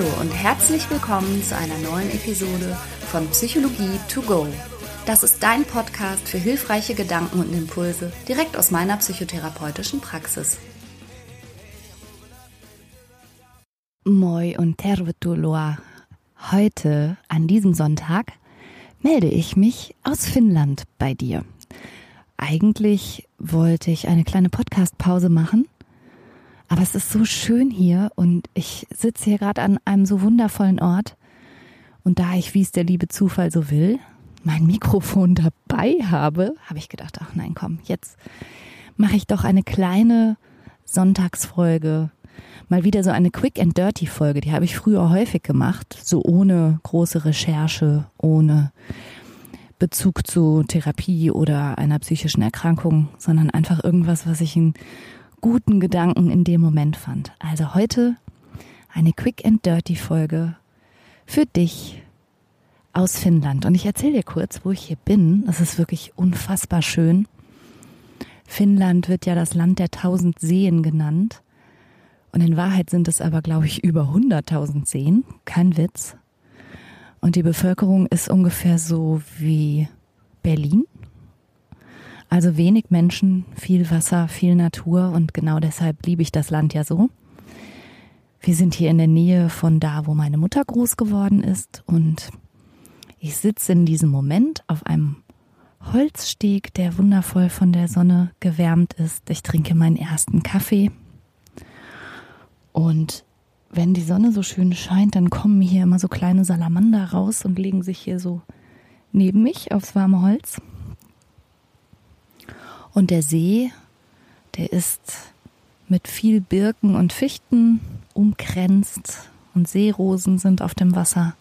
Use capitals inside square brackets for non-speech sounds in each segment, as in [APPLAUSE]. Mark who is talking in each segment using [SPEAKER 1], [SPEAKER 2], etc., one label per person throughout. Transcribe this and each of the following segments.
[SPEAKER 1] Hallo und herzlich willkommen zu einer neuen Episode von Psychologie to go. Das ist dein Podcast für hilfreiche Gedanken und Impulse direkt aus meiner psychotherapeutischen Praxis. Moi und tervetuloa. Heute, an diesem Sonntag, melde ich mich aus Finnland bei dir. Eigentlich wollte ich eine kleine Podcast-Pause machen, aber es ist so schön hier und ich sitze hier gerade an einem so wundervollen Ort. Und da ich, wie es der liebe Zufall so will, mein Mikrofon [LAUGHS] dabei habe, habe ich gedacht, ach nein, komm, jetzt mache ich doch eine kleine Sonntagsfolge. Mal wieder so eine Quick and Dirty Folge, die habe ich früher häufig gemacht, so ohne große Recherche, ohne Bezug zu Therapie oder einer psychischen Erkrankung, sondern einfach irgendwas, was ich in guten Gedanken in dem Moment fand. Also heute eine Quick and Dirty Folge für dich aus Finnland. Und ich erzähle dir kurz, wo ich hier bin. Es ist wirklich unfassbar schön. Finnland wird ja das Land der tausend Seen genannt. Und in Wahrheit sind es aber, glaube ich, über 100.000 Seen. Kein Witz. Und die Bevölkerung ist ungefähr so wie Berlin. Also wenig Menschen, viel Wasser, viel Natur und genau deshalb liebe ich das Land ja so. Wir sind hier in der Nähe von da, wo meine Mutter groß geworden ist und ich sitze in diesem Moment auf einem Holzsteg, der wundervoll von der Sonne gewärmt ist. Ich trinke meinen ersten Kaffee und wenn die Sonne so schön scheint, dann kommen hier immer so kleine Salamander raus und legen sich hier so neben mich aufs warme Holz. Und der See, der ist mit viel Birken und Fichten umkränzt und Seerosen sind auf dem Wasser.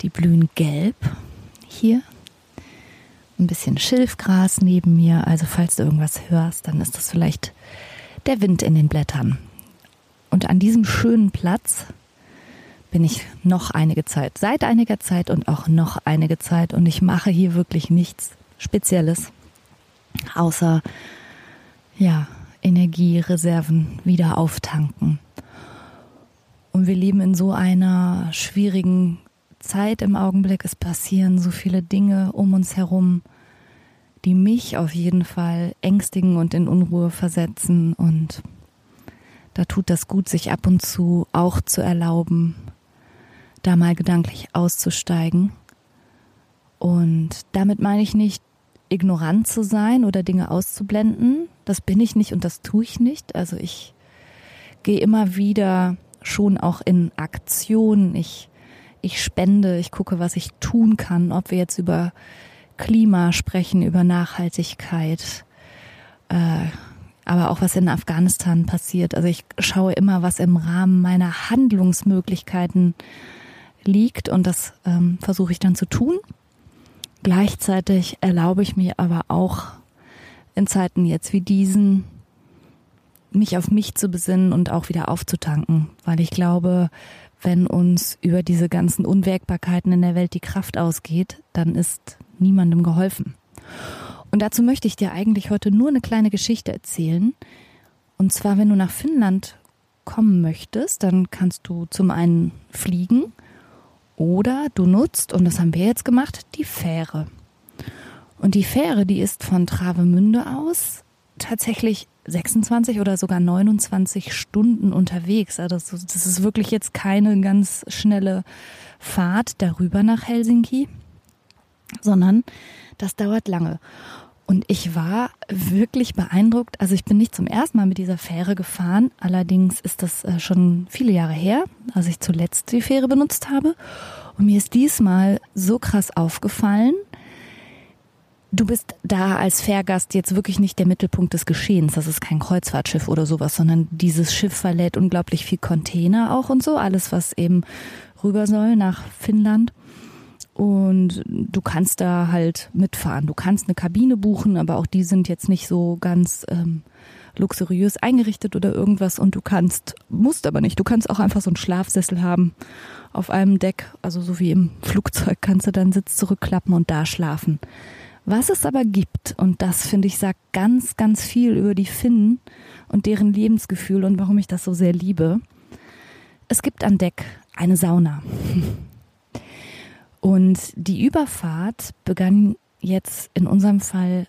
[SPEAKER 1] Die blühen gelb hier. Ein bisschen Schilfgras neben mir. Also falls du irgendwas hörst, dann ist das vielleicht der Wind in den Blättern. Und an diesem schönen Platz bin ich noch einige Zeit, seit einiger Zeit und auch noch einige Zeit. Und ich mache hier wirklich nichts Spezielles außer ja, Energiereserven wieder auftanken. Und wir leben in so einer schwierigen Zeit im Augenblick. Es passieren so viele Dinge um uns herum, die mich auf jeden Fall ängstigen und in Unruhe versetzen. Und da tut das gut, sich ab und zu auch zu erlauben, da mal gedanklich auszusteigen. Und damit meine ich nicht ignorant zu sein oder Dinge auszublenden. Das bin ich nicht und das tue ich nicht. Also ich gehe immer wieder schon auch in Aktion. Ich, ich spende, ich gucke, was ich tun kann, ob wir jetzt über Klima sprechen, über Nachhaltigkeit, äh, aber auch was in Afghanistan passiert. Also ich schaue immer, was im Rahmen meiner Handlungsmöglichkeiten liegt und das ähm, versuche ich dann zu tun. Gleichzeitig erlaube ich mir aber auch in Zeiten jetzt wie diesen, mich auf mich zu besinnen und auch wieder aufzutanken, weil ich glaube, wenn uns über diese ganzen Unwägbarkeiten in der Welt die Kraft ausgeht, dann ist niemandem geholfen. Und dazu möchte ich dir eigentlich heute nur eine kleine Geschichte erzählen. Und zwar, wenn du nach Finnland kommen möchtest, dann kannst du zum einen fliegen oder du nutzt, und das haben wir jetzt gemacht, die Fähre. Und die Fähre, die ist von Travemünde aus tatsächlich 26 oder sogar 29 Stunden unterwegs. Also das ist wirklich jetzt keine ganz schnelle Fahrt darüber nach Helsinki, sondern das dauert lange. Und ich war wirklich beeindruckt. Also ich bin nicht zum ersten Mal mit dieser Fähre gefahren. Allerdings ist das äh, schon viele Jahre her, als ich zuletzt die Fähre benutzt habe. Und mir ist diesmal so krass aufgefallen, du bist da als Fährgast jetzt wirklich nicht der Mittelpunkt des Geschehens. Das ist kein Kreuzfahrtschiff oder sowas, sondern dieses Schiff verlädt unglaublich viel Container auch und so. Alles, was eben rüber soll nach Finnland. Und du kannst da halt mitfahren. Du kannst eine Kabine buchen, aber auch die sind jetzt nicht so ganz ähm, luxuriös eingerichtet oder irgendwas. Und du kannst, musst aber nicht, du kannst auch einfach so einen Schlafsessel haben auf einem Deck. Also so wie im Flugzeug kannst du deinen Sitz zurückklappen und da schlafen. Was es aber gibt, und das finde ich sagt ganz, ganz viel über die Finnen und deren Lebensgefühl und warum ich das so sehr liebe. Es gibt an Deck eine Sauna. [LAUGHS] Und die Überfahrt begann jetzt in unserem Fall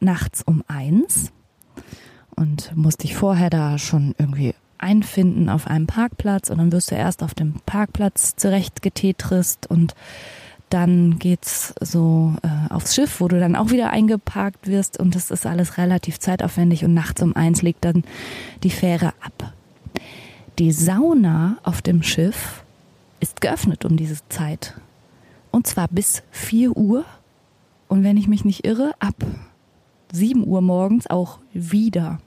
[SPEAKER 1] nachts um eins und musste ich vorher da schon irgendwie einfinden auf einem Parkplatz und dann wirst du erst auf dem Parkplatz zurechtgetetrist und dann geht's so äh, aufs Schiff, wo du dann auch wieder eingeparkt wirst und das ist alles relativ zeitaufwendig und nachts um eins legt dann die Fähre ab. Die Sauna auf dem Schiff ist geöffnet um diese Zeit und zwar bis vier Uhr und wenn ich mich nicht irre, ab sieben Uhr morgens auch wieder.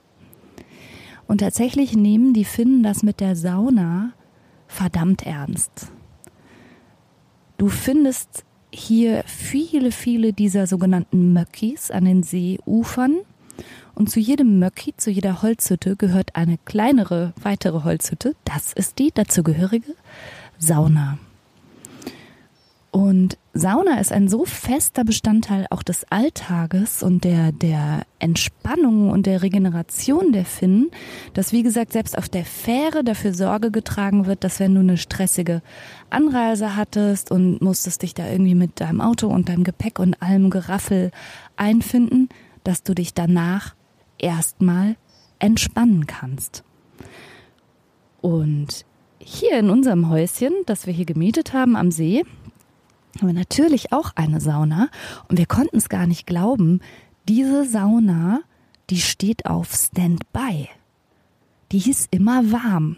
[SPEAKER 1] Und tatsächlich nehmen die Finnen das mit der Sauna verdammt ernst. Du findest hier viele, viele dieser sogenannten Möckis an den Seeufern. Und zu jedem Möcki, zu jeder Holzhütte gehört eine kleinere, weitere Holzhütte. Das ist die dazugehörige Sauna. Und Sauna ist ein so fester Bestandteil auch des Alltages und der, der Entspannung und der Regeneration der Finnen, dass wie gesagt selbst auf der Fähre dafür Sorge getragen wird, dass wenn du eine stressige Anreise hattest und musstest dich da irgendwie mit deinem Auto und deinem Gepäck und allem Geraffel einfinden, dass du dich danach erstmal entspannen kannst. Und hier in unserem Häuschen, das wir hier gemietet haben am See, haben wir natürlich auch eine Sauna und wir konnten es gar nicht glauben, diese Sauna, die steht auf Standby. Die ist immer warm.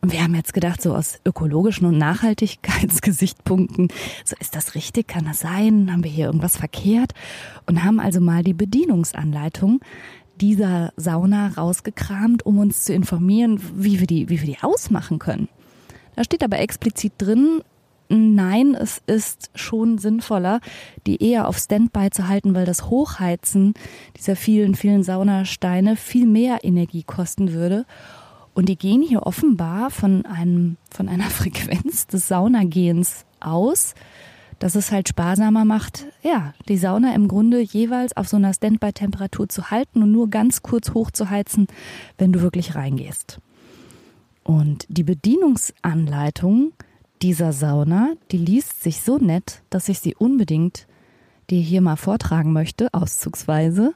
[SPEAKER 1] Und wir haben jetzt gedacht, so aus ökologischen und Nachhaltigkeitsgesichtspunkten, so ist das richtig, kann das sein, haben wir hier irgendwas verkehrt und haben also mal die Bedienungsanleitung dieser Sauna rausgekramt, um uns zu informieren, wie wir die, wie wir die ausmachen können. Da steht aber explizit drin, Nein, es ist schon sinnvoller, die eher auf Standby zu halten, weil das Hochheizen dieser vielen, vielen Saunasteine viel mehr Energie kosten würde. Und die gehen hier offenbar von einem, von einer [LAUGHS] Frequenz des Saunagehens aus, dass es halt sparsamer macht, ja, die Sauna im Grunde jeweils auf so einer Standby-Temperatur zu halten und nur ganz kurz hochzuheizen, wenn du wirklich reingehst. Und die Bedienungsanleitung dieser Sauna, die liest sich so nett, dass ich sie unbedingt dir hier mal vortragen möchte, auszugsweise,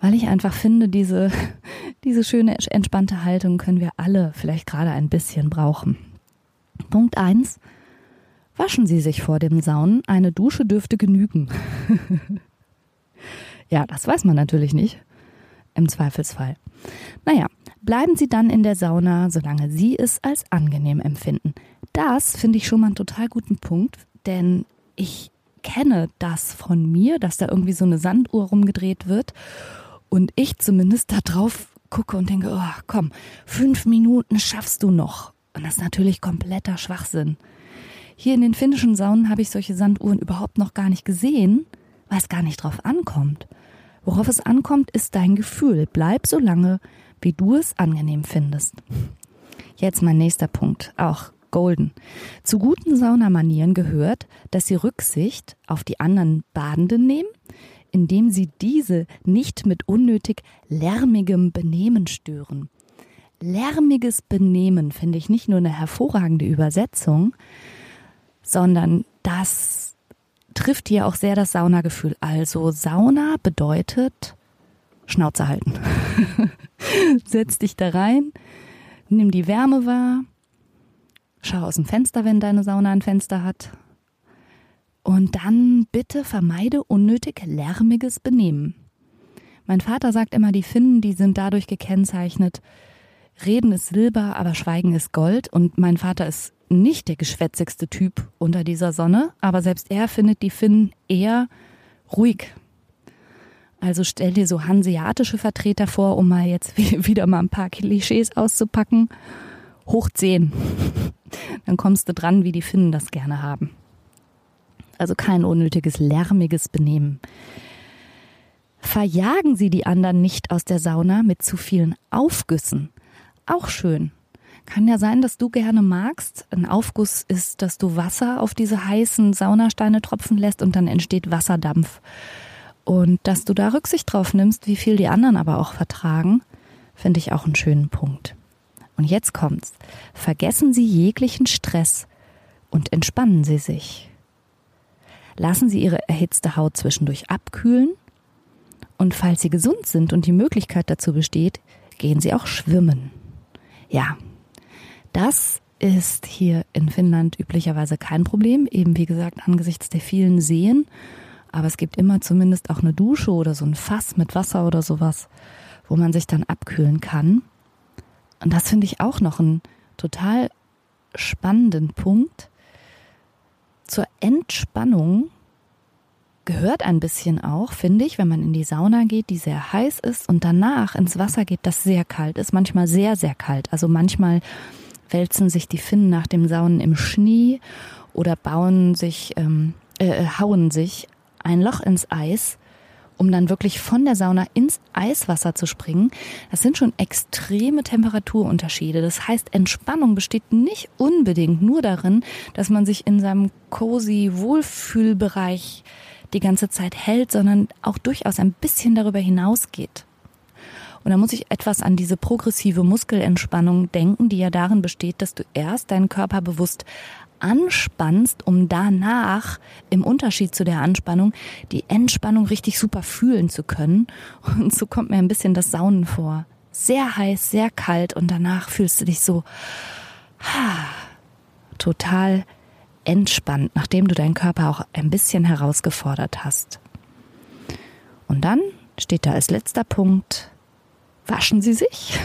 [SPEAKER 1] weil ich einfach finde, diese, [LAUGHS] diese schöne, entspannte Haltung können wir alle vielleicht gerade ein bisschen brauchen. Punkt eins: Waschen Sie sich vor dem Saunen. Eine Dusche dürfte genügen. [LAUGHS] ja, das weiß man natürlich nicht. Im Zweifelsfall. Naja, bleiben Sie dann in der Sauna, solange Sie es als angenehm empfinden. Das finde ich schon mal einen total guten Punkt, denn ich kenne das von mir, dass da irgendwie so eine Sanduhr rumgedreht wird und ich zumindest da drauf gucke und denke, oh, komm, fünf Minuten schaffst du noch. Und das ist natürlich kompletter Schwachsinn. Hier in den finnischen Saunen habe ich solche Sanduhren überhaupt noch gar nicht gesehen, weil es gar nicht drauf ankommt. Worauf es ankommt, ist dein Gefühl. Bleib so lange, wie du es angenehm findest. Jetzt mein nächster Punkt, auch golden. Zu guten Saunamanieren gehört, dass sie Rücksicht auf die anderen Badenden nehmen, indem sie diese nicht mit unnötig lärmigem Benehmen stören. Lärmiges Benehmen finde ich nicht nur eine hervorragende Übersetzung, sondern das trifft hier auch sehr das Saunagefühl. Also Sauna bedeutet Schnauze halten. [LAUGHS] Setz dich da rein, nimm die Wärme wahr, schau aus dem Fenster, wenn deine Sauna ein Fenster hat. Und dann bitte vermeide unnötig lärmiges Benehmen. Mein Vater sagt immer, die Finnen, die sind dadurch gekennzeichnet, Reden ist Silber, aber Schweigen ist Gold. Und mein Vater ist nicht der geschwätzigste Typ unter dieser Sonne, aber selbst er findet die Finnen eher ruhig, also stell dir so hanseatische Vertreter vor, um mal jetzt [LAUGHS] wieder mal ein paar Klischees auszupacken. Hoch 10. Dann kommst du dran, wie die Finnen das gerne haben. Also kein unnötiges, lärmiges Benehmen. Verjagen Sie die anderen nicht aus der Sauna mit zu vielen Aufgüssen. Auch schön. Kann ja sein, dass du gerne magst. Ein Aufguss ist, dass du Wasser auf diese heißen Saunasteine tropfen lässt und dann entsteht Wasserdampf. Und dass du da Rücksicht drauf nimmst, wie viel die anderen aber auch vertragen, finde ich auch einen schönen Punkt. Und jetzt kommt's. Vergessen Sie jeglichen Stress und entspannen Sie sich. Lassen Sie Ihre erhitzte Haut zwischendurch abkühlen und falls Sie gesund sind und die Möglichkeit dazu besteht, gehen Sie auch schwimmen. Ja, das ist hier in Finnland üblicherweise kein Problem, eben wie gesagt angesichts der vielen Seen. Aber es gibt immer zumindest auch eine Dusche oder so ein Fass mit Wasser oder sowas, wo man sich dann abkühlen kann. Und das finde ich auch noch einen total spannenden Punkt. Zur Entspannung gehört ein bisschen auch, finde ich, wenn man in die Sauna geht, die sehr heiß ist und danach ins Wasser geht, das sehr kalt ist, manchmal sehr, sehr kalt. Also manchmal wälzen sich die Finnen nach dem Saunen im Schnee oder bauen sich, ähm, äh, hauen sich ein Loch ins Eis, um dann wirklich von der Sauna ins Eiswasser zu springen. Das sind schon extreme Temperaturunterschiede. Das heißt, Entspannung besteht nicht unbedingt nur darin, dass man sich in seinem cozy Wohlfühlbereich die ganze Zeit hält, sondern auch durchaus ein bisschen darüber hinausgeht. Und da muss ich etwas an diese progressive Muskelentspannung denken, die ja darin besteht, dass du erst deinen Körper bewusst anspannst, um danach im Unterschied zu der Anspannung die Entspannung richtig super fühlen zu können. Und so kommt mir ein bisschen das Saunen vor. Sehr heiß, sehr kalt und danach fühlst du dich so ha, total entspannt, nachdem du deinen Körper auch ein bisschen herausgefordert hast. Und dann steht da als letzter Punkt Waschen Sie sich.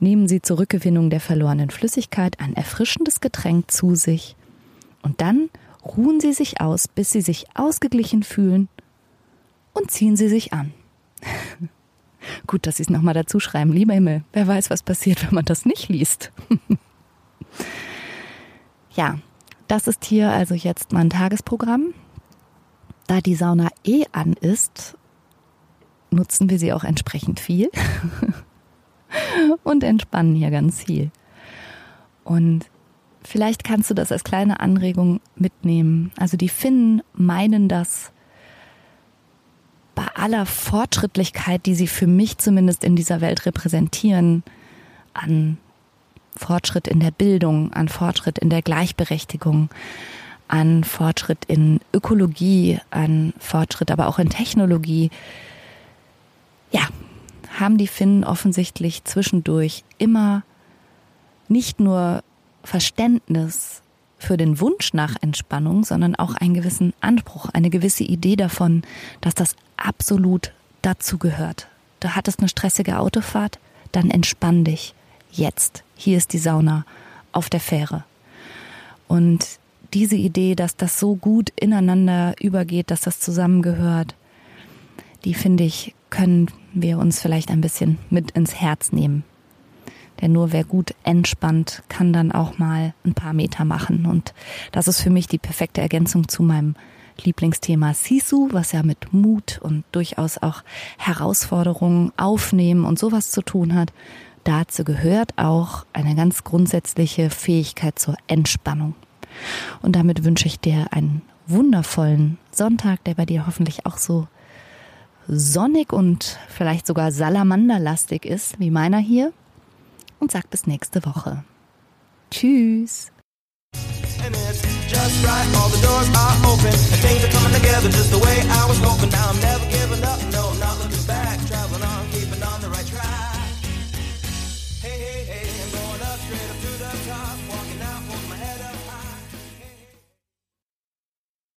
[SPEAKER 1] Nehmen Sie zur Rückgewinnung der verlorenen Flüssigkeit ein erfrischendes Getränk zu sich und dann ruhen Sie sich aus, bis Sie sich ausgeglichen fühlen und ziehen Sie sich an. [LAUGHS] Gut, dass Sie es nochmal dazu schreiben. Lieber Himmel, wer weiß, was passiert, wenn man das nicht liest. [LAUGHS] ja, das ist hier also jetzt mein Tagesprogramm. Da die Sauna eh an ist nutzen wir sie auch entsprechend viel [LAUGHS] und entspannen hier ganz viel. Und vielleicht kannst du das als kleine Anregung mitnehmen. Also die Finnen meinen das bei aller Fortschrittlichkeit, die sie für mich zumindest in dieser Welt repräsentieren, an Fortschritt in der Bildung, an Fortschritt in der Gleichberechtigung, an Fortschritt in Ökologie, an Fortschritt aber auch in Technologie, ja, haben die Finnen offensichtlich zwischendurch immer nicht nur Verständnis für den Wunsch nach Entspannung, sondern auch einen gewissen Anspruch, eine gewisse Idee davon, dass das absolut dazu gehört. Du hattest eine stressige Autofahrt, dann entspann dich. Jetzt. Hier ist die Sauna auf der Fähre. Und diese Idee, dass das so gut ineinander übergeht, dass das zusammengehört, die finde ich, können wir uns vielleicht ein bisschen mit ins Herz nehmen. Denn nur wer gut entspannt, kann dann auch mal ein paar Meter machen. Und das ist für mich die perfekte Ergänzung zu meinem Lieblingsthema Sisu, was ja mit Mut und durchaus auch Herausforderungen aufnehmen und sowas zu tun hat. Dazu gehört auch eine ganz grundsätzliche Fähigkeit zur Entspannung. Und damit wünsche ich dir einen wundervollen Sonntag, der bei dir hoffentlich auch so sonnig und vielleicht sogar salamanderlastig ist, wie meiner hier. Und sag bis nächste Woche. Tschüss. just right. All the doors are open and things are coming together just the way I was hoping. Now I'm never giving up, no, not looking